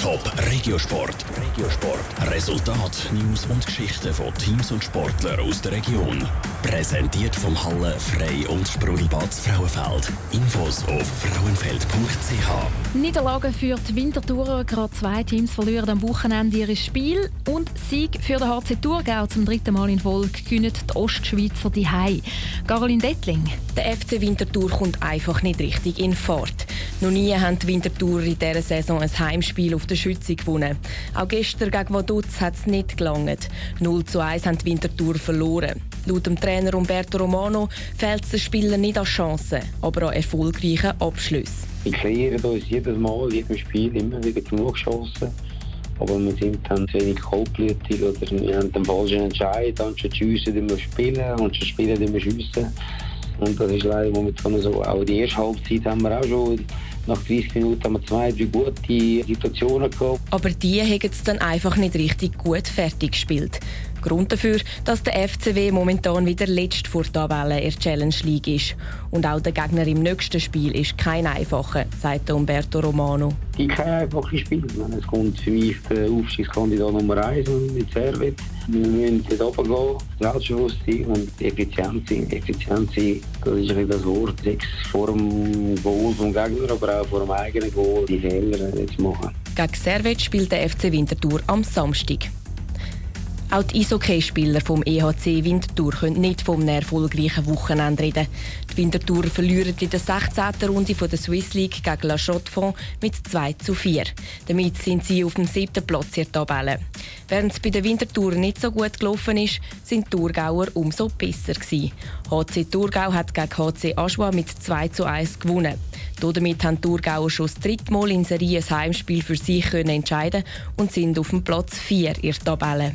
Top Regiosport. Regiosport. Resultat, News und Geschichten von Teams und Sportlern aus der Region. Präsentiert vom Halle Frei und Sprudelbad Frauenfeld. Infos auf frauenfeld.ch. Niederlage für die Wintertourer. Gerade zwei Teams verlieren am Wochenende ihr Spiel. Und Sieg für den HC Thurgau zum dritten Mal in Folge gewinnen die Ostschweizer die Hai. Caroline Dettling. Der FC Winterthur kommt einfach nicht richtig in Fahrt. Noch nie haben die Winterthurer in dieser Saison ein Heimspiel auf der Schütze gewonnen. Auch gestern gegen Vaduz hat es nicht gelangt. 0 zu 1 haben die Winterthur verloren. Laut dem Trainer Umberto Romano fehlt es den Spielern nicht an Chancen, aber an erfolgreichen Abschlüssen. Wir kreieren uns jedes Mal, jedem Spiel immer wieder genug Chancen. Aber wir sind dann zu wenig kaltblütig oder wir haben den falschen Entscheid. Anstatt schiessen, die wir spielen, anstatt spielen, wir schiessen. Und das ist leider momentan so. Auch die erste Halbzeit haben wir auch schon nach 30 Minuten haben wir zwei, drei gute Situationen gehabt. Aber die haben es dann einfach nicht richtig gut fertig gespielt. Grund dafür, dass der FCW momentan wieder letzt vor der Tabelle in der Challenge League ist. Und auch der Gegner im nächsten Spiel ist kein einfacher, sagt Umberto Romano. Die kein einfaches Spiel. Es kommt für mich der Aufstiegskandidat Nummer 1 mit Servet. Wir müssen dort oben gehen, selbstbewusst sein und effizient sein. Effizient sein, das ist ein das Wort. Sechs vor dem Goal vom Gegner, aber auch vor dem eigenen Goal die Fehler zu machen. Gegen Servet spielt der FC Winterthur am Samstag. Auch die Eishockeyspieler vom EHC Winterthur können nicht vom erfolgreichen Wochenende reden. Die Winterthur verlieren in der 16. Runde der Swiss League gegen La Chaux-de-Fonds mit 2 zu 4. Damit sind sie auf dem siebten Platz in der Tabelle. Während es bei der Winterthur nicht so gut gelaufen ist, sind die Thurgauer umso besser gewesen. HC Thurgau hat gegen HC Aschua mit 2 zu 1 gewonnen. Damit haben die Thurgauer schon das dritte Mal in Serie ein Heimspiel für sich entscheiden und sind auf dem Platz 4 in der Tabelle.